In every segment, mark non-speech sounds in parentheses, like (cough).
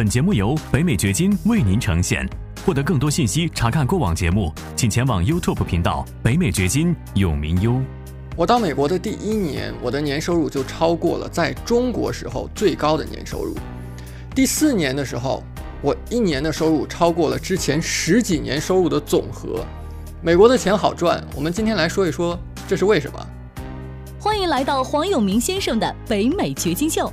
本节目由北美掘金为您呈现。获得更多信息，查看过往节目，请前往 YouTube 频道“北美掘金”永明优。我到美国的第一年，我的年收入就超过了在中国时候最高的年收入。第四年的时候，我一年的收入超过了之前十几年收入的总和。美国的钱好赚，我们今天来说一说这是为什么。欢迎来到黄永明先生的北美掘金秀。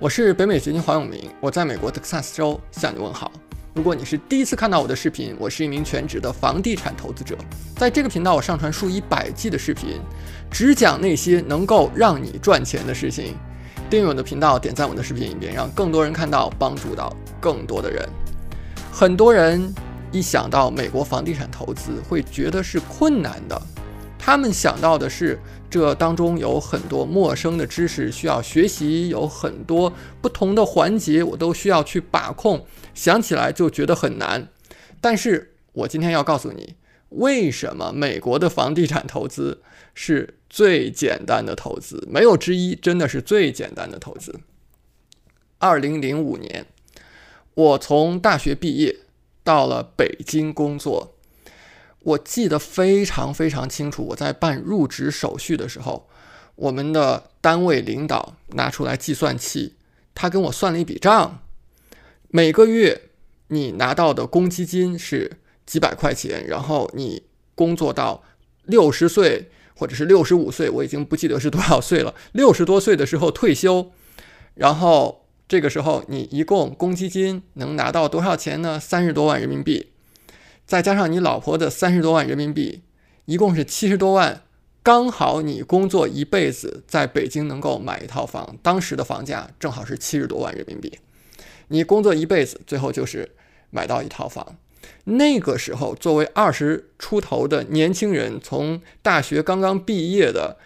我是北美掘金黄永明，我在美国德克萨斯州向你问好。如果你是第一次看到我的视频，我是一名全职的房地产投资者，在这个频道我上传数以百计的视频，只讲那些能够让你赚钱的事情。订阅我的频道，点赞我的视频以便，让更多人看到，帮助到更多的人。很多人一想到美国房地产投资，会觉得是困难的。他们想到的是，这当中有很多陌生的知识需要学习，有很多不同的环节我都需要去把控，想起来就觉得很难。但是我今天要告诉你，为什么美国的房地产投资是最简单的投资，没有之一，真的是最简单的投资。二零零五年，我从大学毕业，到了北京工作。我记得非常非常清楚，我在办入职手续的时候，我们的单位领导拿出来计算器，他跟我算了一笔账。每个月你拿到的公积金是几百块钱，然后你工作到六十岁或者是六十五岁，我已经不记得是多少岁了。(laughs) 六十多岁的时候退休，然后这个时候你一共公积金能拿到多少钱呢？三十多万人民币。再加上你老婆的三十多万人民币，一共是七十多万，刚好你工作一辈子在北京能够买一套房，当时的房价正好是七十多万人民币。你工作一辈子，最后就是买到一套房。那个时候，作为二十出头的年轻人，从大学刚刚毕业的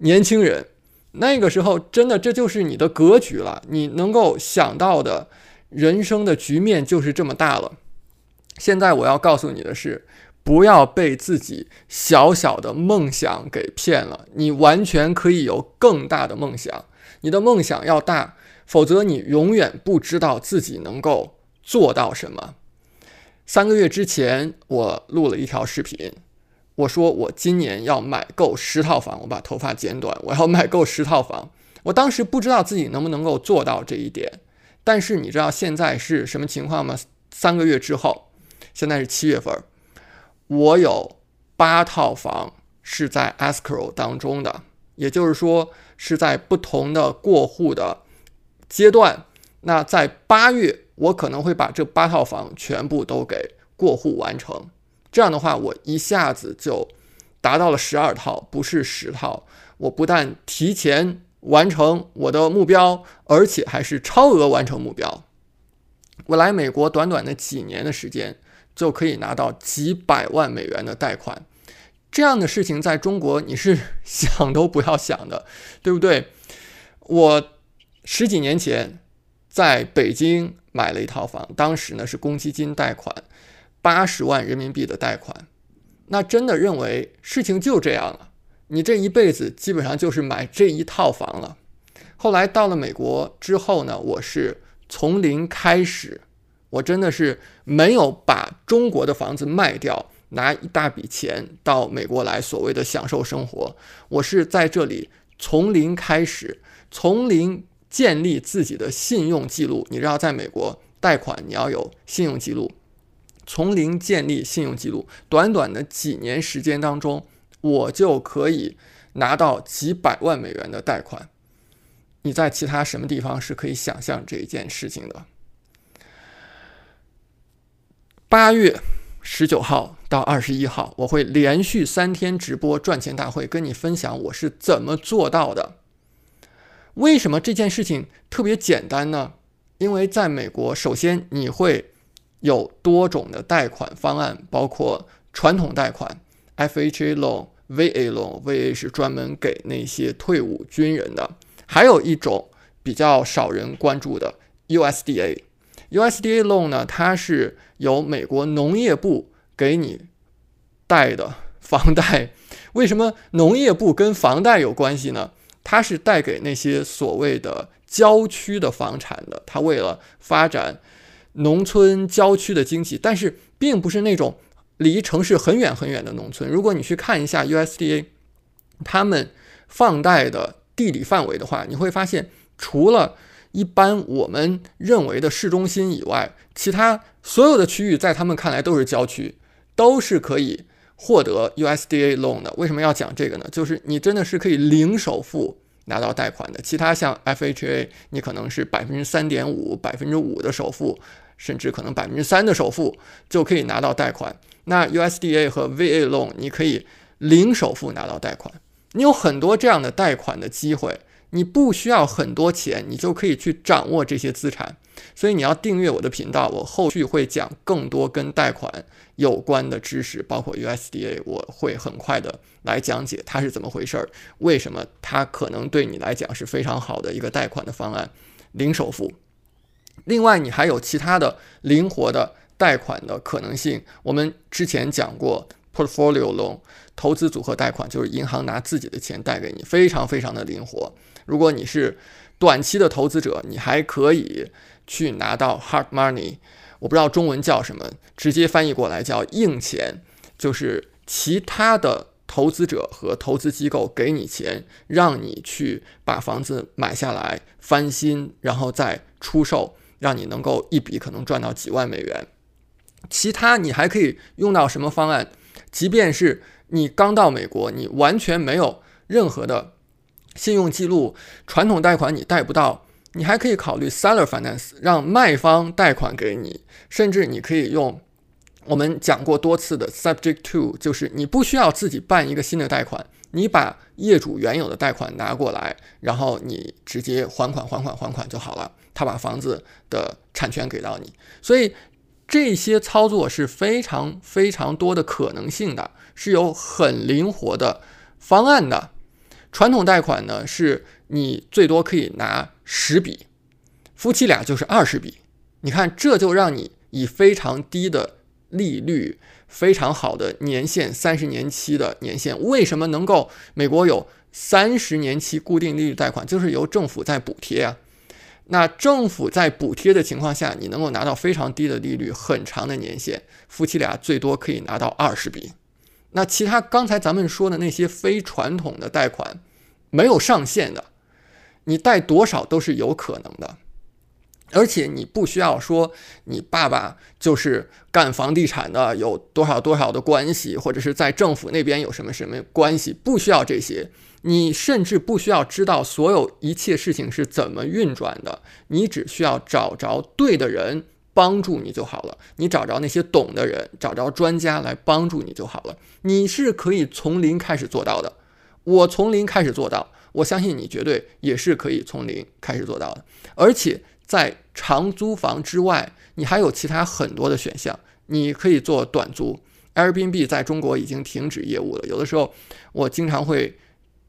年轻人，那个时候真的这就是你的格局了。你能够想到的人生的局面就是这么大了。现在我要告诉你的是，不要被自己小小的梦想给骗了。你完全可以有更大的梦想，你的梦想要大，否则你永远不知道自己能够做到什么。三个月之前，我录了一条视频，我说我今年要买够十套房，我把头发剪短，我要买够十套房。我当时不知道自己能不能够做到这一点，但是你知道现在是什么情况吗？三个月之后。现在是七月份，我有八套房是在 escrow 当中的，也就是说是在不同的过户的阶段。那在八月，我可能会把这八套房全部都给过户完成。这样的话，我一下子就达到了十二套，不是十套。我不但提前完成我的目标，而且还是超额完成目标。我来美国短短的几年的时间。就可以拿到几百万美元的贷款，这样的事情在中国你是 (laughs) 想都不要想的，对不对？我十几年前在北京买了一套房，当时呢是公积金贷款，八十万人民币的贷款，那真的认为事情就这样了，你这一辈子基本上就是买这一套房了。后来到了美国之后呢，我是从零开始。我真的是没有把中国的房子卖掉，拿一大笔钱到美国来，所谓的享受生活。我是在这里从零开始，从零建立自己的信用记录。你知道，在美国贷款你要有信用记录，从零建立信用记录，短短的几年时间当中，我就可以拿到几百万美元的贷款。你在其他什么地方是可以想象这一件事情的？八月十九号到二十一号，我会连续三天直播赚钱大会，跟你分享我是怎么做到的。为什么这件事情特别简单呢？因为在美国，首先你会有多种的贷款方案，包括传统贷款 （FHA loan）、VA loan。VA 是专门给那些退伍军人的，还有一种比较少人关注的 USDA。USDA loan 呢，它是由美国农业部给你贷的房贷。(laughs) 为什么农业部跟房贷有关系呢？它是贷给那些所谓的郊区的房产的，它为了发展农村郊区的经济，但是并不是那种离城市很远很远的农村。如果你去看一下 USDA 他们放贷的地理范围的话，你会发现，除了一般我们认为的市中心以外，其他所有的区域在他们看来都是郊区，都是可以。获得 USDA loan 的，为什么要讲这个呢？就是你真的是可以零首付拿到贷款的。其他像 FHA，你可能是百分之三点五、百分之五的首付，甚至可能百分之三的首付就可以拿到贷款。那 USDA 和 VA loan，你可以零首付拿到贷款。你有很多这样的贷款的机会，你不需要很多钱，你就可以去掌握这些资产。所以你要订阅我的频道，我后续会讲更多跟贷款有关的知识，包括 USDA，我会很快的来讲解它是怎么回事儿，为什么它可能对你来讲是非常好的一个贷款的方案，零首付。另外，你还有其他的灵活的贷款的可能性。我们之前讲过 Portfolio Loan 投资组合贷款，就是银行拿自己的钱贷给你，非常非常的灵活。如果你是短期的投资者，你还可以。去拿到 hard money，我不知道中文叫什么，直接翻译过来叫硬钱，就是其他的投资者和投资机构给你钱，让你去把房子买下来翻新，然后再出售，让你能够一笔可能赚到几万美元。其他你还可以用到什么方案？即便是你刚到美国，你完全没有任何的信用记录，传统贷款你贷不到。你还可以考虑 seller finance，让卖方贷款给你，甚至你可以用我们讲过多次的 subject to，就是你不需要自己办一个新的贷款，你把业主原有的贷款拿过来，然后你直接还款还款还款就好了，他把房子的产权给到你，所以这些操作是非常非常多的可能性的，是有很灵活的方案的。传统贷款呢，是你最多可以拿十笔，夫妻俩就是二十笔。你看，这就让你以非常低的利率、非常好的年限，三十年期的年限，为什么能够美国有三十年期固定利率贷款？就是由政府在补贴啊。那政府在补贴的情况下，你能够拿到非常低的利率，很长的年限，夫妻俩最多可以拿到二十笔。那其他刚才咱们说的那些非传统的贷款，没有上限的，你贷多少都是有可能的，而且你不需要说你爸爸就是干房地产的，有多少多少的关系，或者是在政府那边有什么什么关系，不需要这些，你甚至不需要知道所有一切事情是怎么运转的，你只需要找着对的人。帮助你就好了，你找着那些懂的人，找着专家来帮助你就好了。你是可以从零开始做到的，我从零开始做到，我相信你绝对也是可以从零开始做到的。而且在长租房之外，你还有其他很多的选项，你可以做短租。Airbnb 在中国已经停止业务了，有的时候我经常会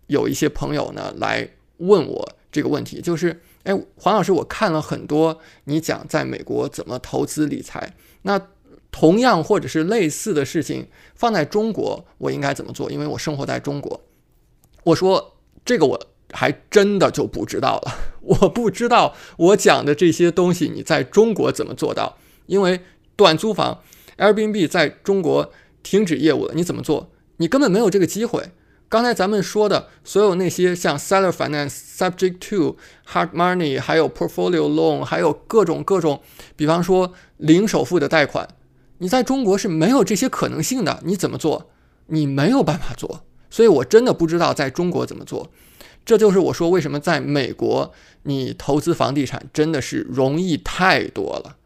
有一些朋友呢来问我这个问题，就是。哎，黄老师，我看了很多你讲在美国怎么投资理财。那同样或者是类似的事情放在中国，我应该怎么做？因为我生活在中国。我说这个我还真的就不知道了。(laughs) 我不知道我讲的这些东西你在中国怎么做到？因为短租房 Airbnb 在中国停止业务了，你怎么做？你根本没有这个机会。刚才咱们说的所有那些像 seller finance、subject to、hard money，还有 portfolio loan，还有各种各种，比方说零首付的贷款，你在中国是没有这些可能性的。你怎么做？你没有办法做。所以我真的不知道在中国怎么做。这就是我说为什么在美国你投资房地产真的是容易太多了，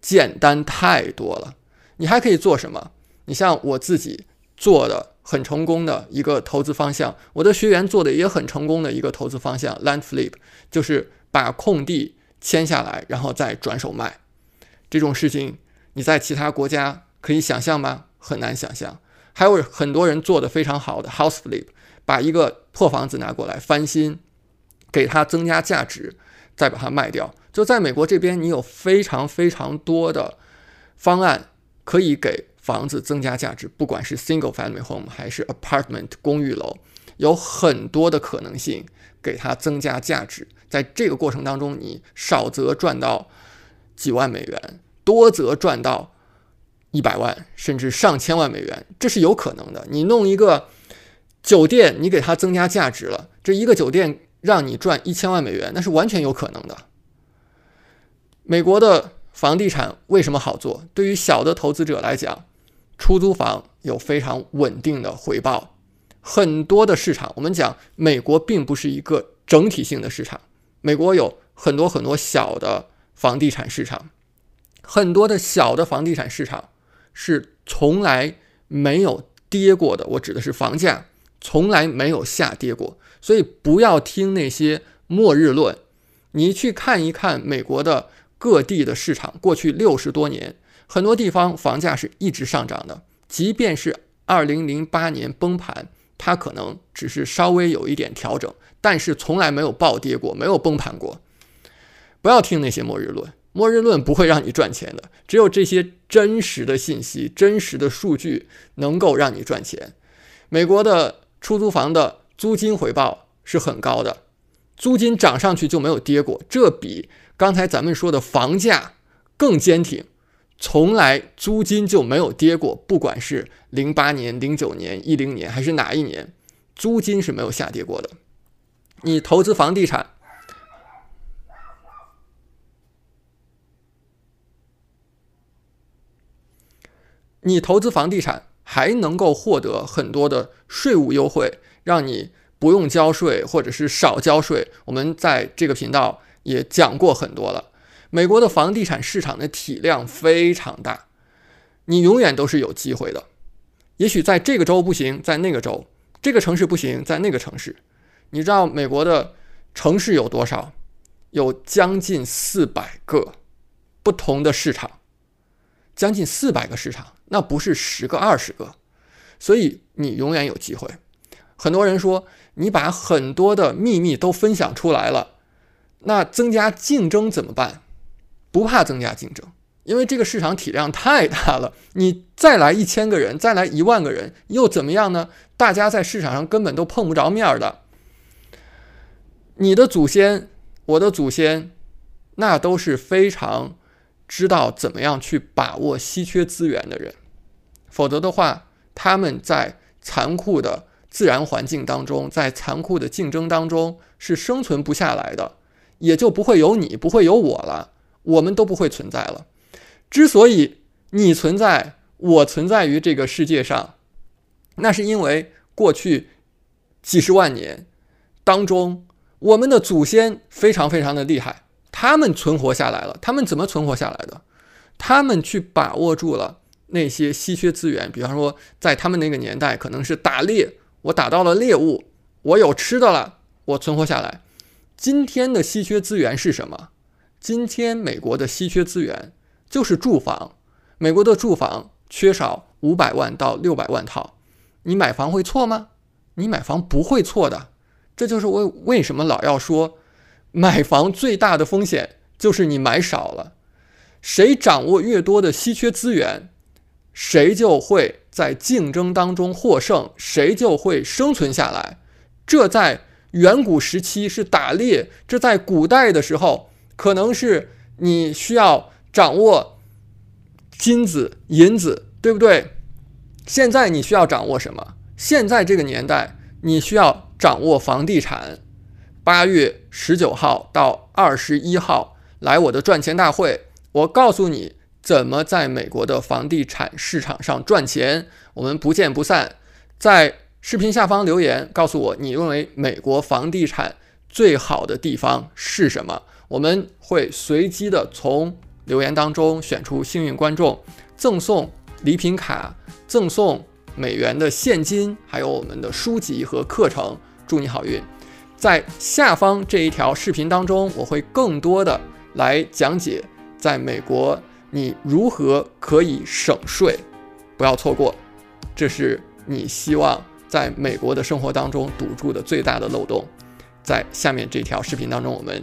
简单太多了。你还可以做什么？你像我自己做的。很成功的一个投资方向，我的学员做的也很成功的一个投资方向，land flip，就是把空地签下来，然后再转手卖。这种事情你在其他国家可以想象吗？很难想象。还有很多人做的非常好的 house flip，把一个破房子拿过来翻新，给它增加价值，再把它卖掉。就在美国这边，你有非常非常多的方案可以给房子增加价值，不管是 single family home 还是 apartment 公寓楼，有很多的可能性给它增加价值。在这个过程当中，你少则赚到几万美元，多则赚到一百万甚至上千万美元，这是有可能的。你弄一个酒店，你给它增加价值了，这一个酒店让你赚一千万美元，那是完全有可能的。美国的房地产为什么好做？对于小的投资者来讲，出租房有非常稳定的回报。很多的市场，我们讲美国并不是一个整体性的市场。美国有很多很多小的房地产市场，很多的小的房地产市场是从来没有跌过的。我指的是房价从来没有下跌过，所以不要听那些末日论。你去看一看美国的各地的市场，过去六十多年，很多地方房价是一直上涨的，即便是二零零八年崩盘。它可能只是稍微有一点调整，但是从来没有暴跌过，没有崩盘过。不要听那些末日论，末日论不会让你赚钱的。只有这些真实的信息、真实的数据能够让你赚钱。美国的出租房的租金回报是很高的，租金涨上去就没有跌过，这比刚才咱们说的房价更坚挺。从来租金就没有跌过，不管是零八年、零九年、一零年还是哪一年，租金是没有下跌过的。你投资房地产，你投资房地产还能够获得很多的税务优惠，让你不用交税或者是少交税。我们在这个频道也讲过很多了。美国的房地产市场的体量非常大，你永远都是有机会的。也许在这个州不行，在那个州；这个城市不行，在那个城市。你知道美国的城市有多少？有将近四百个不同的市场，将近四百个市场，那不是十个、二十个。所以你永远有机会。很多人说，你把很多的秘密都分享出来了，那增加竞争怎么办？不怕增加竞争，因为这个市场体量太大了。(laughs) 你再来一千个人，再来一万个人，又怎么样呢？大家在市场上根本都碰不着面的。你的祖先，我的祖先，那都是非常知道怎么样去把握稀缺资源的人。否则的话，他们在残酷的自然环境当中，在残酷的竞争当中是生存不下来的，也就不会有你，不会有我了。我们都不会存在了。之所以你存在，我存在于这个世界上，那是因为过去几十万年当中，我们的祖先非常非常的厉害，他们存活下来了。他们怎么存活下来的？他们去把握住了那些稀缺资源，比方说，在他们那个年代，可能是打猎，我打到了猎物，我有吃的了，我存活下来。今天的稀缺资源是什么？今天美国的稀缺资源就是住房，美国的住房缺少五百万到六百万套，你买房会错吗？你买房不会错的，这就是为为什么老要说，买房最大的风险就是你买少了，谁掌握越多的稀缺资源，谁就会在竞争当中获胜，谁就会生存下来。这在远古时期是打猎，这在古代的时候。可能是你需要掌握金子、银子，对不对？现在你需要掌握什么？现在这个年代，你需要掌握房地产。八月十九号到二十一号来我的赚钱大会，我告诉你怎么在美国的房地产市场上赚钱。我们不见不散。在视频下方留言告诉我，你认为美国房地产最好的地方是什么？我们会随机的从留言当中选出幸运观众，赠送礼品卡，赠送美元的现金，还有我们的书籍和课程。祝你好运！在下方这一条视频当中，我会更多的来讲解在美国你如何可以省税，不要错过，这是你希望在美国的生活当中堵住的最大的漏洞。在下面这条视频当中，我们